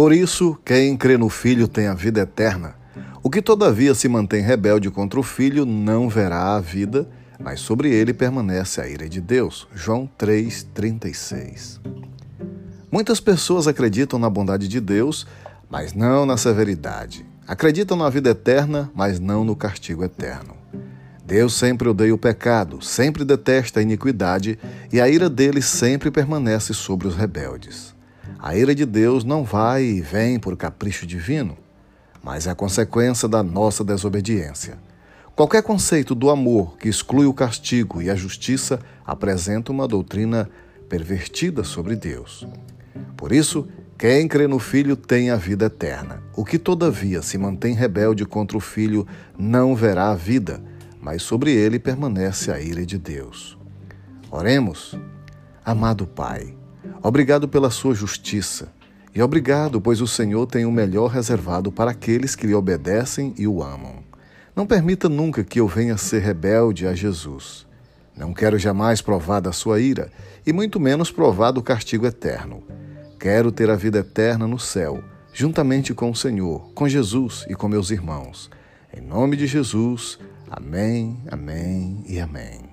Por isso, quem crê no Filho tem a vida eterna. O que todavia se mantém rebelde contra o Filho não verá a vida, mas sobre ele permanece a ira de Deus. João 3,36. Muitas pessoas acreditam na bondade de Deus, mas não na severidade. Acreditam na vida eterna, mas não no castigo eterno. Deus sempre odeia o pecado, sempre detesta a iniquidade e a ira dele sempre permanece sobre os rebeldes. A ira de Deus não vai e vem por capricho divino, mas é a consequência da nossa desobediência. Qualquer conceito do amor que exclui o castigo e a justiça apresenta uma doutrina pervertida sobre Deus. Por isso, quem crê no Filho tem a vida eterna. O que, todavia, se mantém rebelde contra o Filho não verá a vida, mas sobre ele permanece a ira de Deus. Oremos. Amado Pai, obrigado pela sua justiça e obrigado, pois o Senhor tem o melhor reservado para aqueles que lhe obedecem e o amam. Não permita nunca que eu venha ser rebelde a Jesus. Não quero jamais provar da sua ira e muito menos provar do castigo eterno. Quero ter a vida eterna no céu, juntamente com o Senhor, com Jesus e com meus irmãos. Em nome de Jesus, Amém, amém e amém.